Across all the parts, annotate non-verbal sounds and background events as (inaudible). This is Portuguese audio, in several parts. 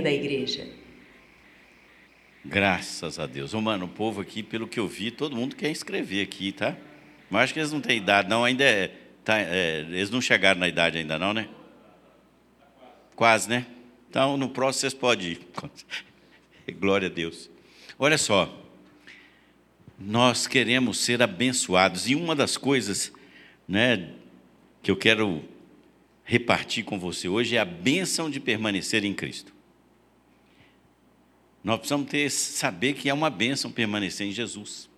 da igreja. Graças a Deus. Ô, mano, o povo aqui, pelo que eu vi, todo mundo quer escrever aqui, tá? Mas acho que eles não têm idade, não. Ainda é, tá, é, Eles não chegaram na idade ainda, não, né? Quase, né? Então, no próximo vocês podem ir. (laughs) Glória a Deus. Olha só. Nós queremos ser abençoados. E uma das coisas né, que eu quero repartir com você hoje é a bênção de permanecer em Cristo. Nós precisamos ter, saber que é uma bênção permanecer em Jesus.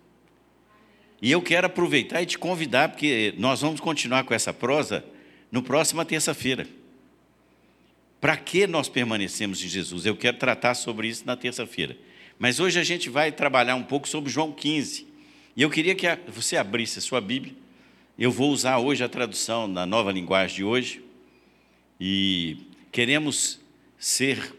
E eu quero aproveitar e te convidar, porque nós vamos continuar com essa prosa no próxima terça-feira. Para que nós permanecemos em Jesus? Eu quero tratar sobre isso na terça-feira. Mas hoje a gente vai trabalhar um pouco sobre João 15. E eu queria que você abrisse a sua Bíblia. Eu vou usar hoje a tradução na nova linguagem de hoje. E queremos ser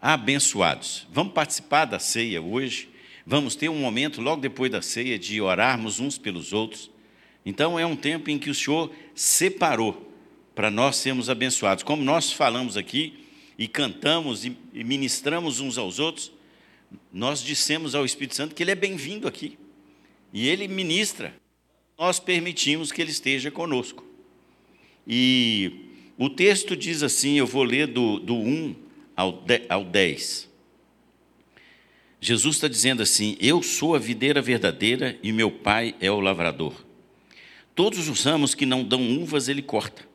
abençoados. Vamos participar da ceia hoje. Vamos ter um momento logo depois da ceia de orarmos uns pelos outros. Então é um tempo em que o Senhor separou para nós sermos abençoados. Como nós falamos aqui e cantamos e ministramos uns aos outros, nós dissemos ao Espírito Santo que ele é bem-vindo aqui. E ele ministra. Nós permitimos que ele esteja conosco. E o texto diz assim, eu vou ler do, do 1 ao 10. Jesus está dizendo assim: Eu sou a videira verdadeira e meu pai é o lavrador. Todos os ramos que não dão uvas ele corta,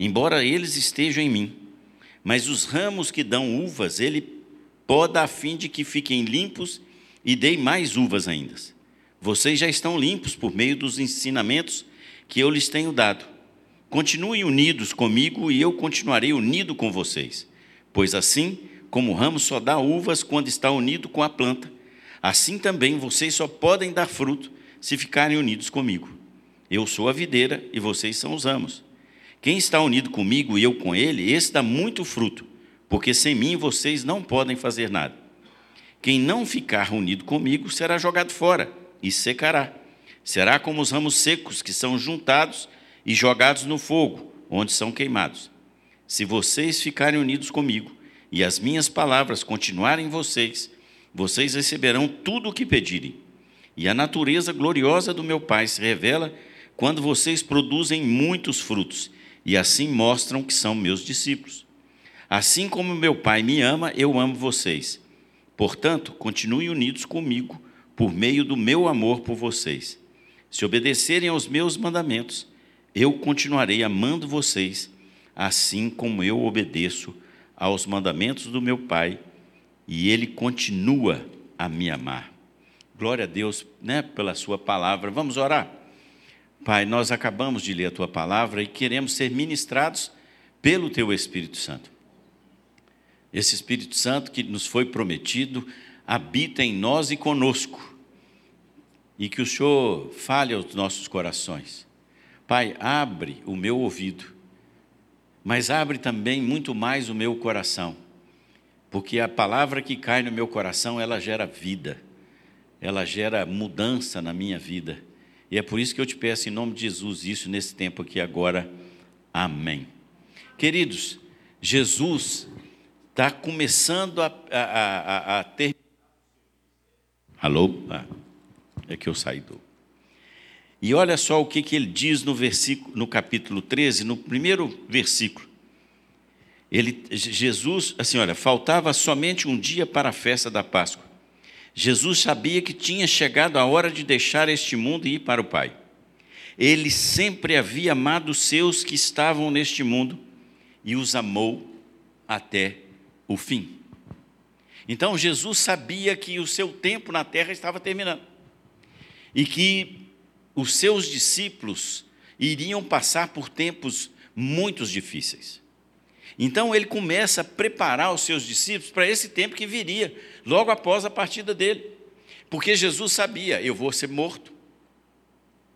embora eles estejam em mim. Mas os ramos que dão uvas ele poda a fim de que fiquem limpos e deem mais uvas ainda. Vocês já estão limpos por meio dos ensinamentos que eu lhes tenho dado. Continuem unidos comigo e eu continuarei unido com vocês. Pois assim, como o ramo só dá uvas quando está unido com a planta, assim também vocês só podem dar fruto se ficarem unidos comigo. Eu sou a videira e vocês são os ramos. Quem está unido comigo e eu com ele, esse dá muito fruto, porque sem mim vocês não podem fazer nada. Quem não ficar unido comigo será jogado fora e secará. Será como os ramos secos que são juntados e jogados no fogo, onde são queimados. Se vocês ficarem unidos comigo e as minhas palavras continuarem em vocês, vocês receberão tudo o que pedirem. E a natureza gloriosa do meu Pai se revela quando vocês produzem muitos frutos e assim mostram que são meus discípulos. Assim como meu Pai me ama, eu amo vocês. Portanto, continuem unidos comigo por meio do meu amor por vocês. Se obedecerem aos meus mandamentos, eu continuarei amando vocês assim como eu obedeço aos mandamentos do meu Pai, e Ele continua a me amar. Glória a Deus né, pela Sua palavra. Vamos orar? Pai, nós acabamos de ler a Tua palavra e queremos ser ministrados pelo Teu Espírito Santo. Esse Espírito Santo que nos foi prometido habita em nós e conosco. E que o Senhor fale aos nossos corações. Pai, abre o meu ouvido mas abre também muito mais o meu coração, porque a palavra que cai no meu coração, ela gera vida, ela gera mudança na minha vida. E é por isso que eu te peço em nome de Jesus isso nesse tempo aqui agora. Amém. Queridos, Jesus está começando a, a, a, a ter. Alô? Ah, é que eu saí do. E olha só o que, que ele diz no, versículo, no capítulo 13, no primeiro versículo. Ele, Jesus, assim, olha, faltava somente um dia para a festa da Páscoa. Jesus sabia que tinha chegado a hora de deixar este mundo e ir para o Pai. Ele sempre havia amado os seus que estavam neste mundo e os amou até o fim. Então Jesus sabia que o seu tempo na terra estava terminando e que os seus discípulos iriam passar por tempos muito difíceis. Então ele começa a preparar os seus discípulos para esse tempo que viria, logo após a partida dele. Porque Jesus sabia, eu vou ser morto,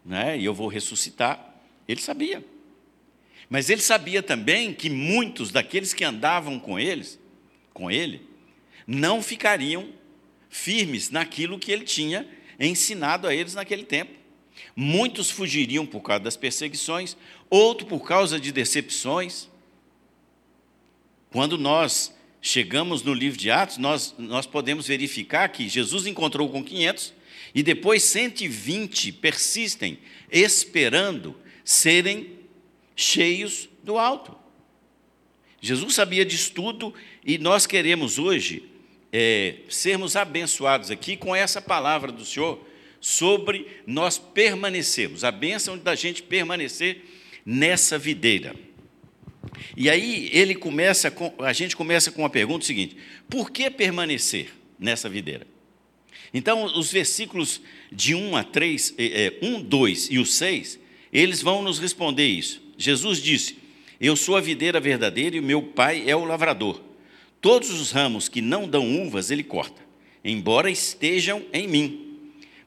né? e eu vou ressuscitar. Ele sabia. Mas ele sabia também que muitos daqueles que andavam com eles, com ele, não ficariam firmes naquilo que ele tinha ensinado a eles naquele tempo. Muitos fugiriam por causa das perseguições, outros por causa de decepções. Quando nós chegamos no livro de Atos, nós, nós podemos verificar que Jesus encontrou com 500 e depois 120 persistem esperando serem cheios do alto. Jesus sabia disso tudo e nós queremos hoje é, sermos abençoados aqui com essa palavra do Senhor sobre nós permanecermos, a bênção da gente permanecer nessa videira. E aí ele começa com, a gente começa com a pergunta seguinte: por que permanecer nessa videira? Então, os versículos de 1 a 3, é, 1, 2 e o 6, eles vão nos responder isso. Jesus disse: Eu sou a videira verdadeira e meu pai é o lavrador. Todos os ramos que não dão uvas, ele corta, embora estejam em mim.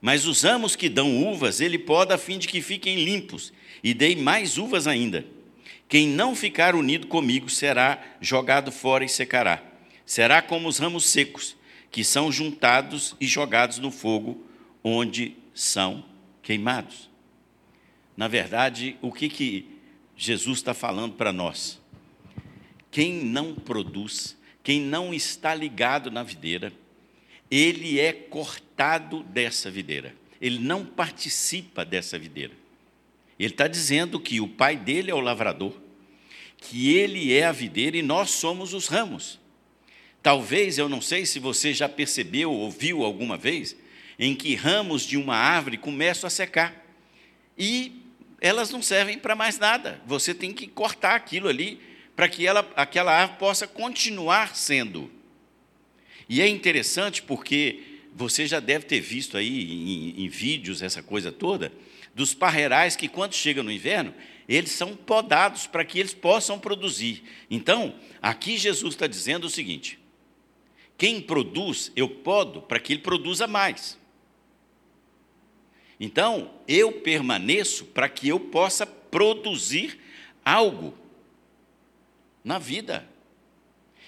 Mas os ramos que dão uvas, ele poda a fim de que fiquem limpos e dei mais uvas ainda. Quem não ficar unido comigo será jogado fora e secará. Será como os ramos secos, que são juntados e jogados no fogo, onde são queimados. Na verdade, o que, que Jesus está falando para nós? Quem não produz, quem não está ligado na videira, ele é cortado dessa videira. Ele não participa dessa videira. Ele está dizendo que o pai dele é o lavrador, que ele é a videira e nós somos os ramos. Talvez, eu não sei se você já percebeu ou viu alguma vez, em que ramos de uma árvore começam a secar. E elas não servem para mais nada. Você tem que cortar aquilo ali para que ela, aquela árvore possa continuar sendo. E é interessante porque você já deve ter visto aí em, em vídeos essa coisa toda, dos parreirais que, quando chega no inverno, eles são podados para que eles possam produzir. Então, aqui Jesus está dizendo o seguinte: quem produz, eu podo para que ele produza mais. Então, eu permaneço para que eu possa produzir algo na vida.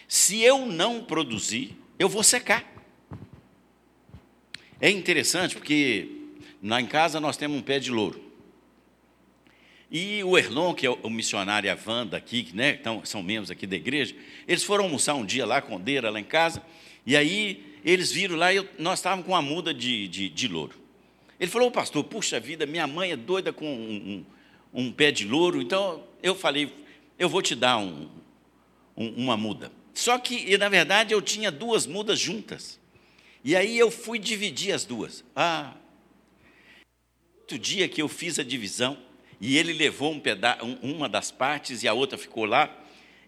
Se eu não produzir, eu vou secar. É interessante porque lá em casa nós temos um pé de louro. E o Erlon, que é o missionário e a Wanda aqui, né, então, são membros aqui da igreja, eles foram almoçar um dia lá com Deira, lá em casa, e aí eles viram lá e nós estávamos com uma muda de, de, de louro. Ele falou, pastor, puxa vida, minha mãe é doida com um, um, um pé de louro, então eu falei, eu vou te dar um, uma muda. Só que, na verdade, eu tinha duas mudas juntas. E aí eu fui dividir as duas. Ah, outro dia que eu fiz a divisão, e ele levou um peda uma das partes e a outra ficou lá,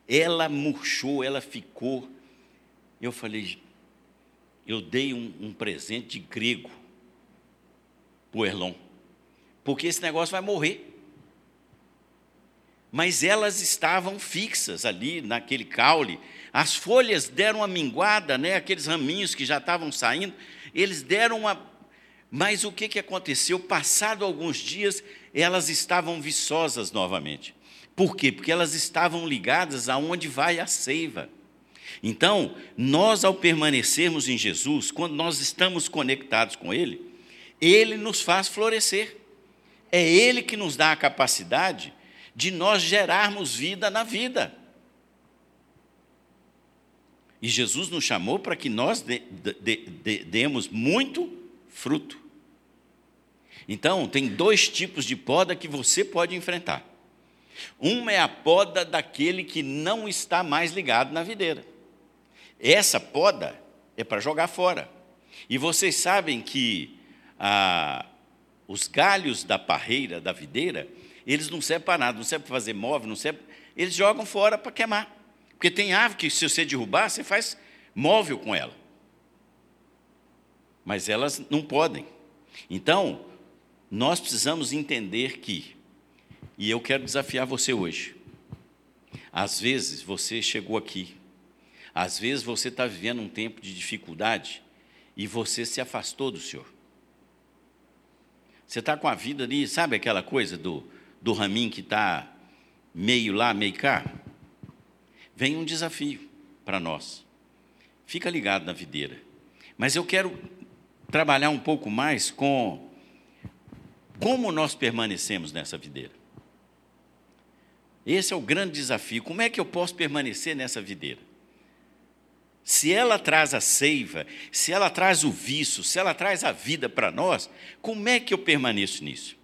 ela murchou, ela ficou. Eu falei, eu dei um, um presente de grego para o Erlon, porque esse negócio vai morrer. Mas elas estavam fixas ali naquele caule. As folhas deram uma minguada, né? aqueles raminhos que já estavam saindo, eles deram uma. Mas o que, que aconteceu? Passado alguns dias, elas estavam viçosas novamente. Por quê? Porque elas estavam ligadas aonde vai a seiva. Então, nós, ao permanecermos em Jesus, quando nós estamos conectados com Ele, ele nos faz florescer. É Ele que nos dá a capacidade de nós gerarmos vida na vida. E Jesus nos chamou para que nós de, de, de, demos muito fruto. Então, tem dois tipos de poda que você pode enfrentar. Uma é a poda daquele que não está mais ligado na videira. Essa poda é para jogar fora. E vocês sabem que ah, os galhos da parreira, da videira, eles não servem para nada, não servem para fazer móvel, não servem, eles jogam fora para queimar. Porque tem árvore que, se você derrubar, você faz móvel com ela. Mas elas não podem. Então, nós precisamos entender que, e eu quero desafiar você hoje, às vezes você chegou aqui, às vezes você está vivendo um tempo de dificuldade e você se afastou do Senhor. Você está com a vida ali, sabe aquela coisa do, do raminho que está meio lá, meio cá? Vem um desafio para nós. Fica ligado na videira. Mas eu quero trabalhar um pouco mais com como nós permanecemos nessa videira. Esse é o grande desafio. Como é que eu posso permanecer nessa videira? se ela traz a seiva, se ela traz o vício, se ela traz a vida para nós, como é que eu permaneço nisso?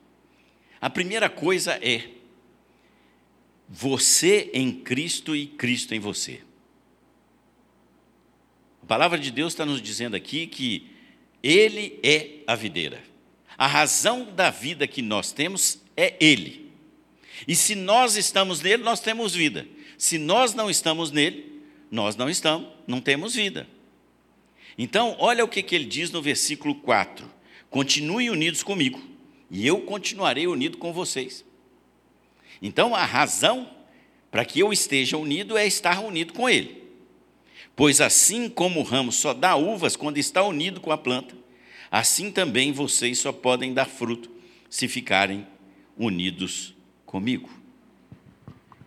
A primeira coisa é você em Cristo e Cristo em você. A palavra de Deus está nos dizendo aqui que Ele é a videira. A razão da vida que nós temos é Ele. E se nós estamos nele, nós temos vida. Se nós não estamos nele, nós não estamos, não temos vida. Então, olha o que, que ele diz no versículo 4: Continuem unidos comigo, e eu continuarei unido com vocês. Então, a razão para que eu esteja unido é estar unido com ele. Pois assim como o ramo só dá uvas quando está unido com a planta, assim também vocês só podem dar fruto se ficarem unidos comigo.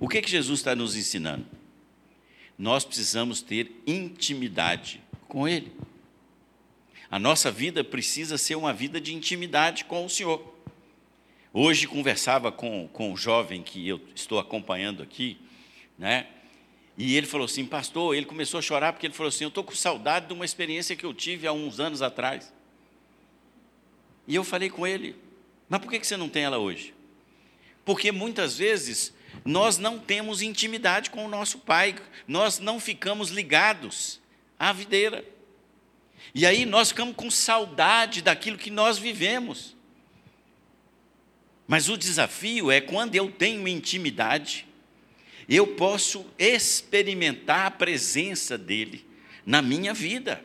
O que, que Jesus está nos ensinando? Nós precisamos ter intimidade com Ele. A nossa vida precisa ser uma vida de intimidade com o Senhor. Hoje conversava com, com um jovem que eu estou acompanhando aqui, né? E ele falou assim, pastor, ele começou a chorar porque ele falou assim, eu estou com saudade de uma experiência que eu tive há uns anos atrás. E eu falei com ele, mas por que você não tem ela hoje? Porque muitas vezes nós não temos intimidade com o nosso Pai, nós não ficamos ligados à videira. E aí nós ficamos com saudade daquilo que nós vivemos. Mas o desafio é quando eu tenho intimidade, eu posso experimentar a presença dele na minha vida.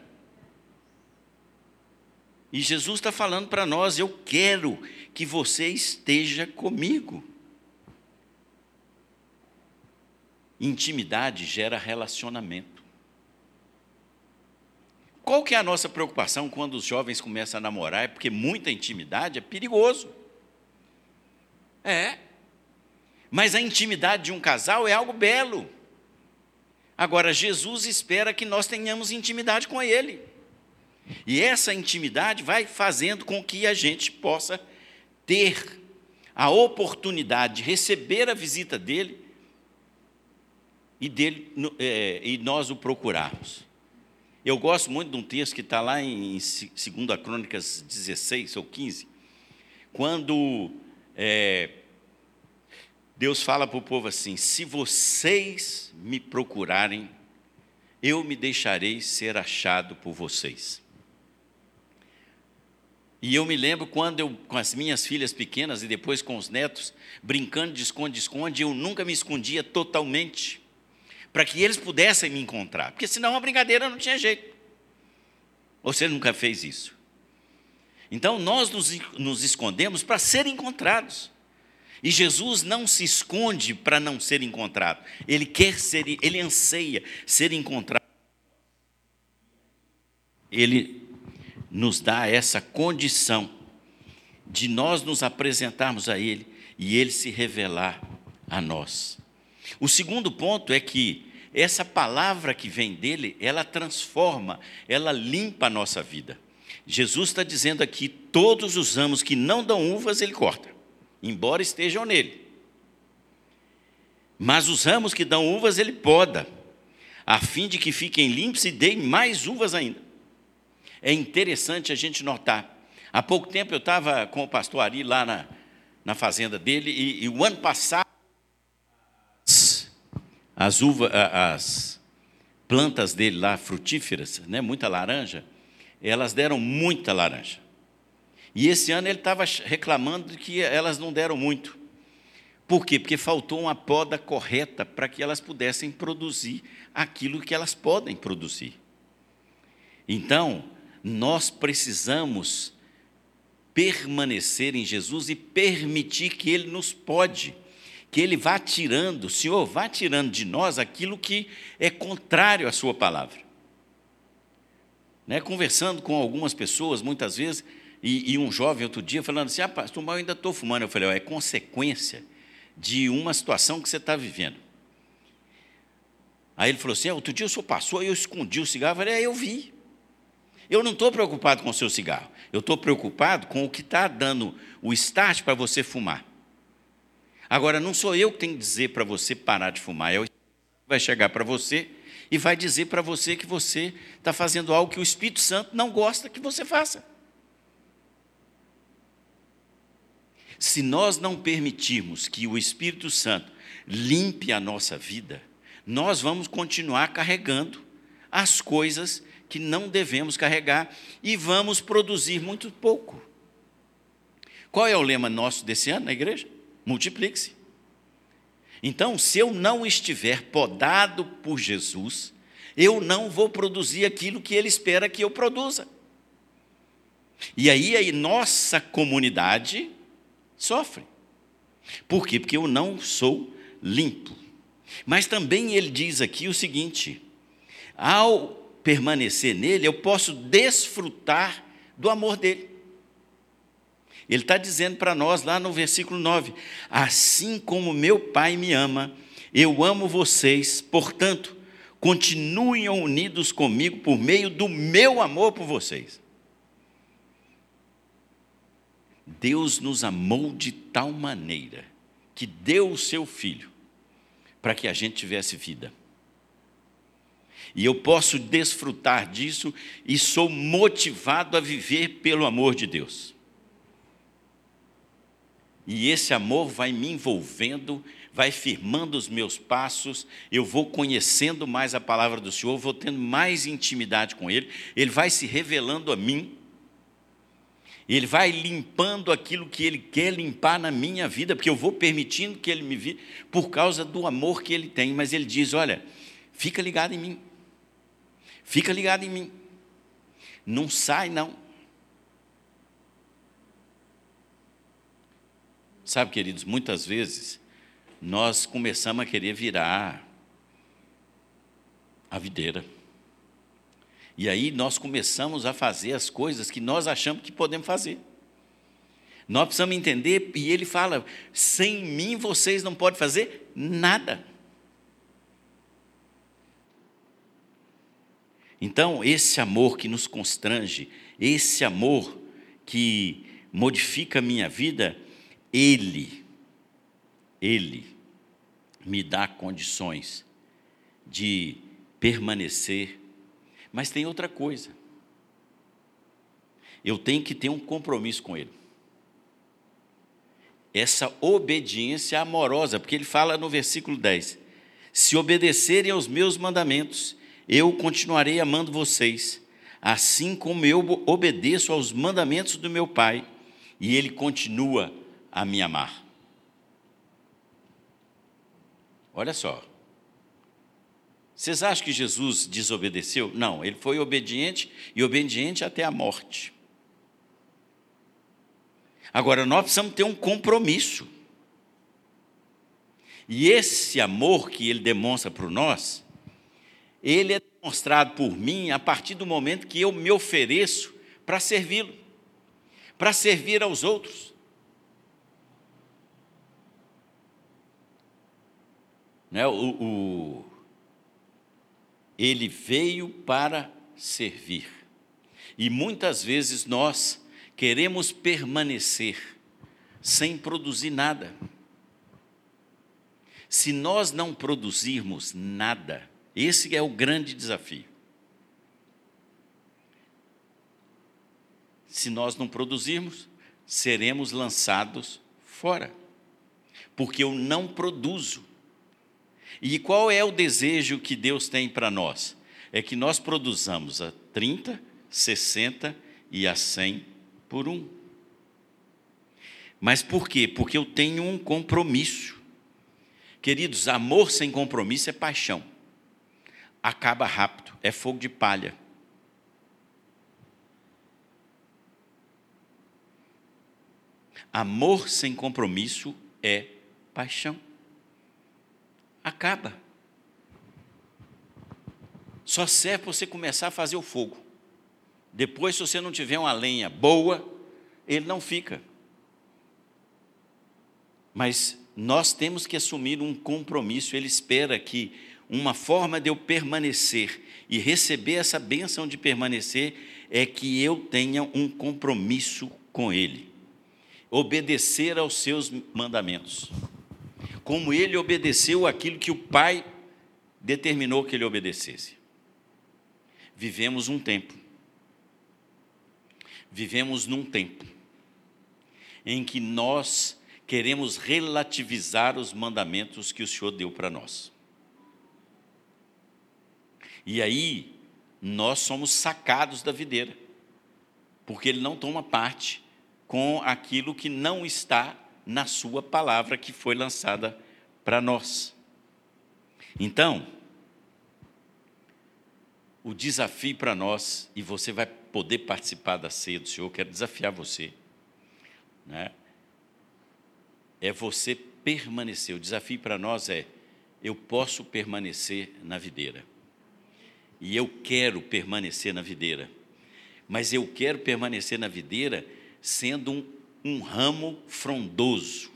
E Jesus está falando para nós: eu quero que você esteja comigo. Intimidade gera relacionamento. Qual que é a nossa preocupação quando os jovens começam a namorar? É porque muita intimidade é perigoso. É. Mas a intimidade de um casal é algo belo. Agora, Jesus espera que nós tenhamos intimidade com Ele. E essa intimidade vai fazendo com que a gente possa ter a oportunidade de receber a visita dele e, dele, é, e nós o procurarmos. Eu gosto muito de um texto que está lá em 2 Crônicas 16 ou 15, quando é, Deus fala para o povo assim: se vocês me procurarem, eu me deixarei ser achado por vocês. E eu me lembro quando eu, com as minhas filhas pequenas e depois com os netos, brincando de esconde-esconde, eu nunca me escondia totalmente, para que eles pudessem me encontrar, porque senão a brincadeira não tinha jeito. Você nunca fez isso? Então nós nos, nos escondemos para ser encontrados. E Jesus não se esconde para não ser encontrado. Ele quer ser, ele anseia ser encontrado. Ele nos dá essa condição de nós nos apresentarmos a ele e ele se revelar a nós. O segundo ponto é que essa palavra que vem dele, ela transforma, ela limpa a nossa vida. Jesus está dizendo aqui: todos os ramos que não dão uvas, ele corta embora estejam nele. Mas os ramos que dão uvas ele poda, a fim de que fiquem limpos e deem mais uvas ainda. É interessante a gente notar. Há pouco tempo eu estava com o pastor Ari lá na, na fazenda dele, e, e o ano passado, as, as uvas, as plantas dele lá, frutíferas, né, muita laranja, elas deram muita laranja. E esse ano ele estava reclamando de que elas não deram muito. Por quê? Porque faltou uma poda correta para que elas pudessem produzir aquilo que elas podem produzir. Então, nós precisamos permanecer em Jesus e permitir que Ele nos pode, que Ele vá tirando, o Senhor vá tirando de nós aquilo que é contrário à Sua palavra. Né? Conversando com algumas pessoas, muitas vezes, e, e, um jovem outro dia falando assim: Ah, pastor, mas eu ainda estou fumando. Eu falei: É consequência de uma situação que você está vivendo. Aí ele falou assim: ah, Outro dia o senhor passou e eu escondi o cigarro. Eu falei: É, eu vi. Eu não estou preocupado com o seu cigarro. Eu estou preocupado com o que está dando o start para você fumar. Agora, não sou eu que tenho que dizer para você parar de fumar. É o vai chegar para você e vai dizer para você que você está fazendo algo que o Espírito Santo não gosta que você faça. Se nós não permitirmos que o Espírito Santo limpe a nossa vida, nós vamos continuar carregando as coisas que não devemos carregar e vamos produzir muito pouco. Qual é o lema nosso desse ano na igreja? Multiplique-se. Então, se eu não estiver podado por Jesus, eu não vou produzir aquilo que Ele espera que eu produza. E aí, aí nossa comunidade sofre. Por quê? Porque eu não sou limpo. Mas também ele diz aqui o seguinte: ao permanecer nele, eu posso desfrutar do amor dele. Ele está dizendo para nós lá no versículo 9: Assim como meu Pai me ama, eu amo vocês, portanto, continuem unidos comigo por meio do meu amor por vocês. Deus nos amou de tal maneira que deu o seu filho para que a gente tivesse vida. E eu posso desfrutar disso e sou motivado a viver pelo amor de Deus. E esse amor vai me envolvendo, vai firmando os meus passos, eu vou conhecendo mais a palavra do Senhor, vou tendo mais intimidade com Ele, Ele vai se revelando a mim ele vai limpando aquilo que Ele quer limpar na minha vida, porque eu vou permitindo que Ele me vire por causa do amor que Ele tem. Mas Ele diz: Olha, fica ligado em mim, fica ligado em mim, não sai não. Sabe, queridos, muitas vezes nós começamos a querer virar a videira. E aí nós começamos a fazer as coisas que nós achamos que podemos fazer. Nós precisamos entender, e ele fala: sem mim vocês não podem fazer nada. Então, esse amor que nos constrange, esse amor que modifica a minha vida, ele, ele me dá condições de permanecer mas tem outra coisa. Eu tenho que ter um compromisso com Ele. Essa obediência amorosa, porque ele fala no versículo 10: Se obedecerem aos meus mandamentos, eu continuarei amando vocês, assim como eu obedeço aos mandamentos do meu Pai, e Ele continua a me amar. Olha só, vocês acham que Jesus desobedeceu? Não, ele foi obediente e obediente até a morte. Agora, nós precisamos ter um compromisso. E esse amor que ele demonstra por nós, ele é demonstrado por mim a partir do momento que eu me ofereço para servi-lo, para servir aos outros. Né? O, o, ele veio para servir. E muitas vezes nós queremos permanecer sem produzir nada. Se nós não produzirmos nada, esse é o grande desafio. Se nós não produzirmos, seremos lançados fora, porque eu não produzo. E qual é o desejo que Deus tem para nós? É que nós produzamos a 30, 60 e a 100 por um. Mas por quê? Porque eu tenho um compromisso. Queridos, amor sem compromisso é paixão. Acaba rápido, é fogo de palha. Amor sem compromisso é paixão acaba. Só serve para você começar a fazer o fogo. Depois, se você não tiver uma lenha boa, ele não fica. Mas nós temos que assumir um compromisso. Ele espera que uma forma de eu permanecer e receber essa bênção de permanecer é que eu tenha um compromisso com Ele, obedecer aos seus mandamentos como ele obedeceu aquilo que o pai determinou que ele obedecesse. Vivemos um tempo. Vivemos num tempo em que nós queremos relativizar os mandamentos que o Senhor deu para nós. E aí, nós somos sacados da videira, porque ele não toma parte com aquilo que não está na sua palavra que foi lançada para nós. Então, o desafio para nós, e você vai poder participar da ceia do Senhor, quero desafiar você, né? é você permanecer. O desafio para nós é: eu posso permanecer na videira. E eu quero permanecer na videira. Mas eu quero permanecer na videira sendo um, um ramo frondoso.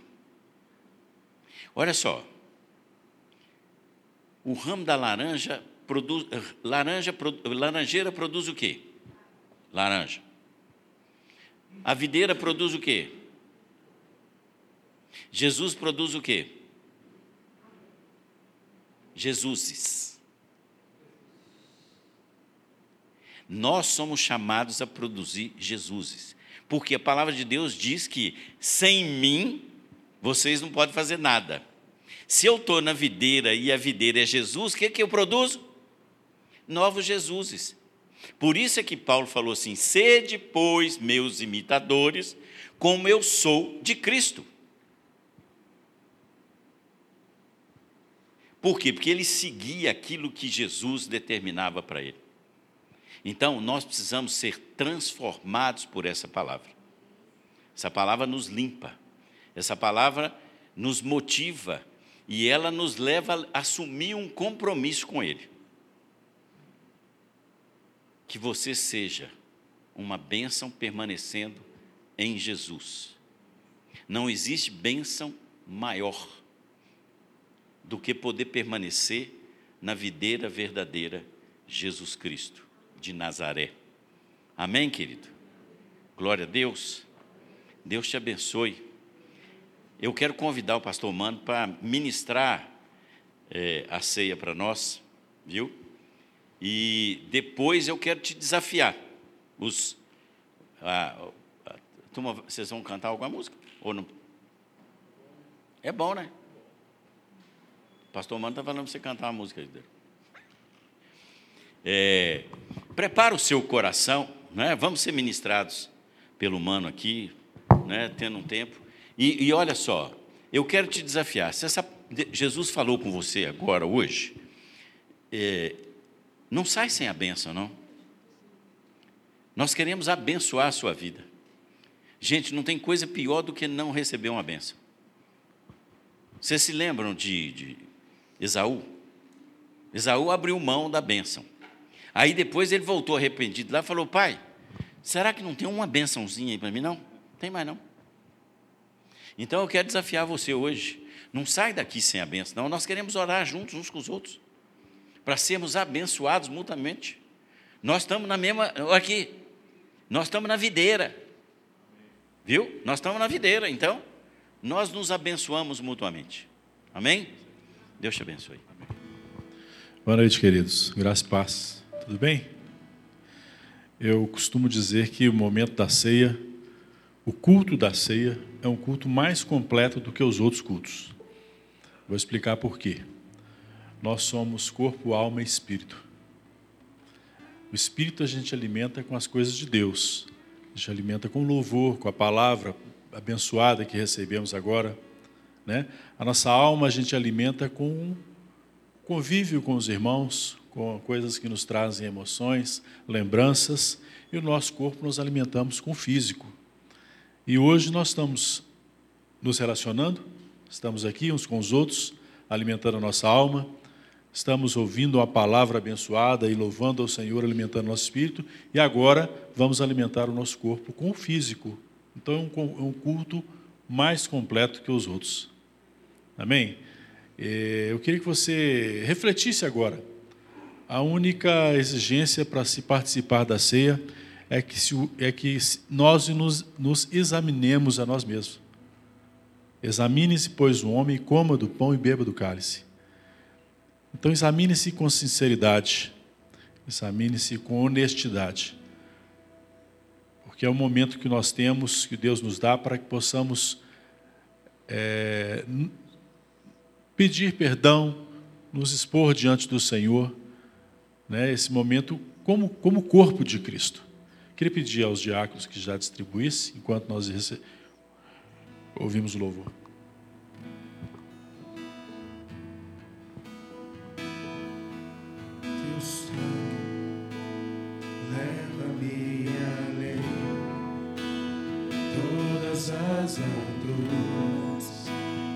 Olha só, o ramo da laranja produz, laranja, laranjeira produz o quê? Laranja. A videira produz o quê? Jesus produz o quê? Jesuses. Nós somos chamados a produzir Jesuses. Porque a palavra de Deus diz que sem mim vocês não podem fazer nada. Se eu estou na videira e a videira é Jesus, o que, que eu produzo? Novos Jesuses. Por isso é que Paulo falou assim: sede, pois, meus imitadores, como eu sou de Cristo. Por quê? Porque ele seguia aquilo que Jesus determinava para ele. Então, nós precisamos ser transformados por essa palavra. Essa palavra nos limpa, essa palavra nos motiva e ela nos leva a assumir um compromisso com Ele. Que você seja uma bênção permanecendo em Jesus. Não existe bênção maior do que poder permanecer na videira verdadeira, Jesus Cristo de Nazaré. Amém, querido? Glória a Deus. Deus te abençoe. Eu quero convidar o pastor Mano para ministrar é, a ceia para nós, viu? E depois eu quero te desafiar. Os, a, a, turma, vocês vão cantar alguma música? Ou não? É bom, né? O pastor Mano está falando para você cantar uma música dele. É, prepara o seu coração, né? vamos ser ministrados pelo Mano aqui, né? tendo um tempo. E, e olha só, eu quero te desafiar. Se essa, Jesus falou com você agora, hoje, é, não sai sem a benção, não. Nós queremos abençoar a sua vida. Gente, não tem coisa pior do que não receber uma benção. Vocês se lembram de, de Esaú? Esaú abriu mão da bênção. Aí depois ele voltou arrependido lá e falou: Pai, será que não tem uma bençãozinha aí para mim? Não, tem mais não. Então eu quero desafiar você hoje. Não sai daqui sem a benção, não. Nós queremos orar juntos uns com os outros, para sermos abençoados mutuamente. Nós estamos na mesma. Aqui, nós estamos na videira. Viu? Nós estamos na videira, então, nós nos abençoamos mutuamente. Amém? Deus te abençoe. Boa noite, queridos. Graça e paz. Tudo bem? Eu costumo dizer que o momento da ceia, o culto da ceia, é um culto mais completo do que os outros cultos. Vou explicar por quê. Nós somos corpo, alma e espírito. O espírito a gente alimenta com as coisas de Deus. A gente alimenta com louvor, com a palavra abençoada que recebemos agora. Né? A nossa alma a gente alimenta com convívio com os irmãos, com coisas que nos trazem emoções, lembranças, e o nosso corpo nos alimentamos com o físico. E hoje nós estamos nos relacionando, estamos aqui uns com os outros, alimentando a nossa alma, estamos ouvindo a palavra abençoada e louvando ao Senhor, alimentando nosso espírito, e agora vamos alimentar o nosso corpo com o físico. Então é um culto mais completo que os outros. Amém? É, eu queria que você refletisse agora a única exigência para se participar da ceia é que, se, é que nós nos, nos examinemos a nós mesmos. Examine-se, pois, o homem, coma do pão e beba do cálice. Então examine-se com sinceridade, examine-se com honestidade, porque é o momento que nós temos, que Deus nos dá para que possamos é, pedir perdão, nos expor diante do Senhor, né, esse momento como, como corpo de Cristo. Queria pedir aos diáconos que já distribuíssem, enquanto nós ouvimos o louvor.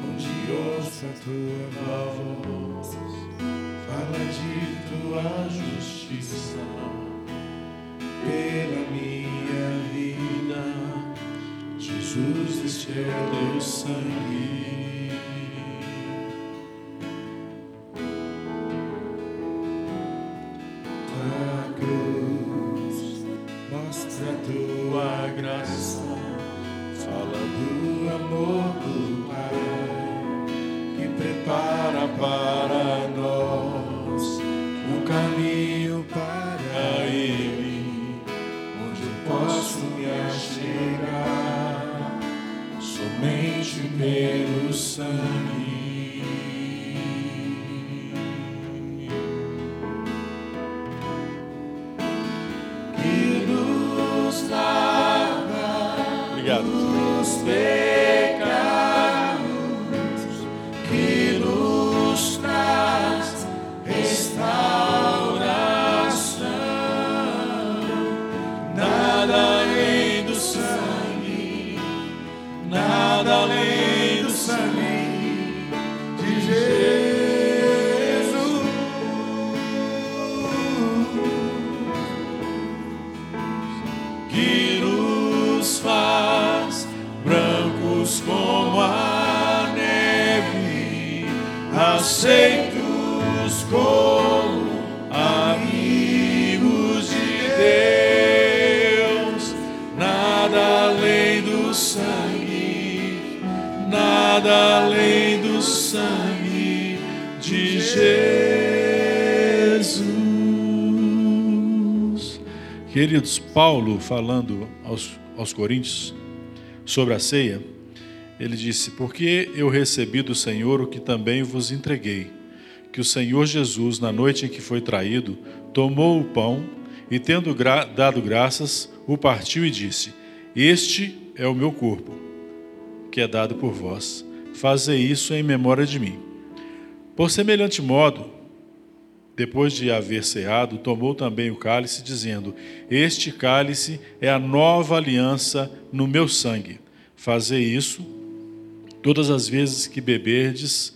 onde ouço a tua voz, fala de tua justiça pela minha vida. Jesus, este é teu sangue. Pecados de Jesus. Queridos, Paulo, falando aos, aos Coríntios sobre a ceia, ele disse: Porque eu recebi do Senhor o que também vos entreguei, que o Senhor Jesus, na noite em que foi traído, tomou o pão e, tendo gra dado graças, o partiu e disse: Este é o meu corpo, que é dado por vós. Fazei isso em memória de mim. Por semelhante modo, depois de haver ceado, tomou também o cálice, dizendo: Este cálice é a nova aliança no meu sangue. Fazei isso todas as vezes que beberdes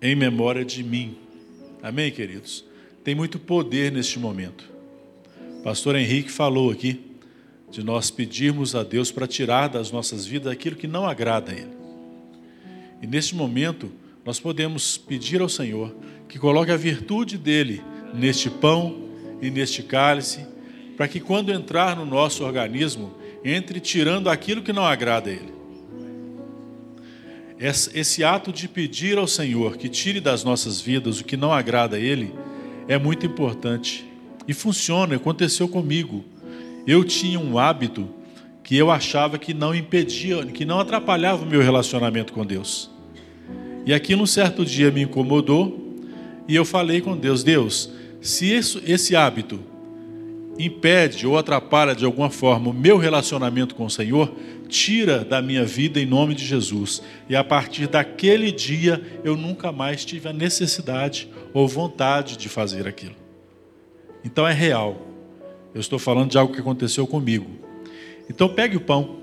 em memória de mim. Amém, queridos? Tem muito poder neste momento. Pastor Henrique falou aqui de nós pedirmos a Deus para tirar das nossas vidas aquilo que não agrada a Ele. E neste momento, nós podemos pedir ao Senhor que coloque a virtude dele neste pão e neste cálice, para que quando entrar no nosso organismo, entre tirando aquilo que não agrada a ele. Esse ato de pedir ao Senhor que tire das nossas vidas o que não agrada a ele é muito importante. E funciona, aconteceu comigo. Eu tinha um hábito que eu achava que não impedia, que não atrapalhava o meu relacionamento com Deus. E aquilo um certo dia me incomodou e eu falei com Deus: Deus, se esse hábito impede ou atrapalha de alguma forma o meu relacionamento com o Senhor, tira da minha vida em nome de Jesus. E a partir daquele dia eu nunca mais tive a necessidade ou vontade de fazer aquilo. Então é real. Eu estou falando de algo que aconteceu comigo. Então pegue o pão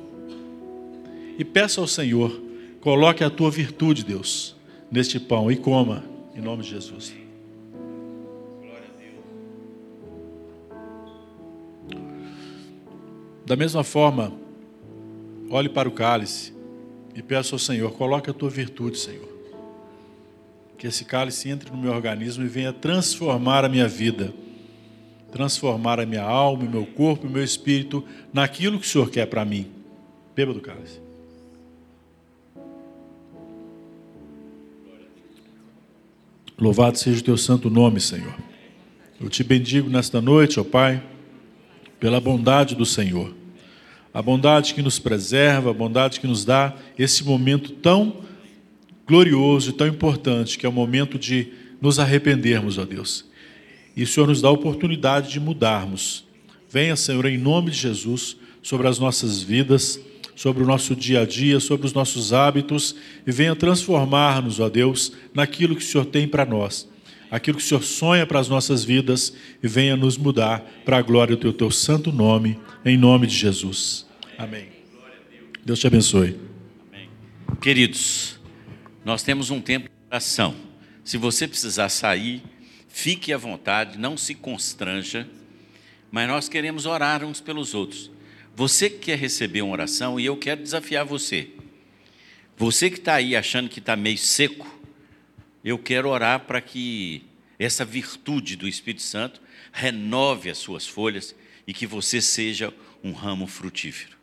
e peça ao Senhor, coloque a tua virtude, Deus, neste pão e coma, em nome de Jesus. Da mesma forma, olhe para o cálice e peça ao Senhor, coloque a tua virtude, Senhor. Que esse cálice entre no meu organismo e venha transformar a minha vida, transformar a minha alma, o meu corpo e o meu espírito naquilo que o Senhor quer para mim. Beba do cálice. Louvado seja o teu santo nome, Senhor. Eu te bendigo nesta noite, ó Pai, pela bondade do Senhor. A bondade que nos preserva, a bondade que nos dá esse momento tão glorioso e tão importante, que é o momento de nos arrependermos, ó Deus. E o Senhor nos dá a oportunidade de mudarmos. Venha, Senhor, em nome de Jesus, sobre as nossas vidas sobre o nosso dia a dia, sobre os nossos hábitos e venha transformar-nos, ó Deus, naquilo que o Senhor tem para nós, aquilo que o Senhor sonha para as nossas vidas e venha nos mudar para a glória do teu, teu santo nome, em nome de Jesus. Amém. Deus te abençoe. Amém. Queridos, nós temos um tempo de oração. Se você precisar sair, fique à vontade, não se constranja, mas nós queremos orar uns pelos outros. Você que quer receber uma oração, e eu quero desafiar você. Você que está aí achando que está meio seco, eu quero orar para que essa virtude do Espírito Santo renove as suas folhas e que você seja um ramo frutífero.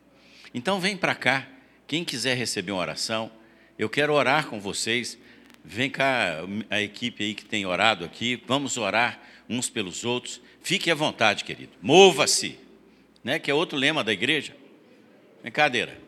Então vem para cá, quem quiser receber uma oração, eu quero orar com vocês. Vem cá, a equipe aí que tem orado aqui, vamos orar uns pelos outros. Fique à vontade, querido. Mova-se né, que é outro lema da igreja. Brincadeira.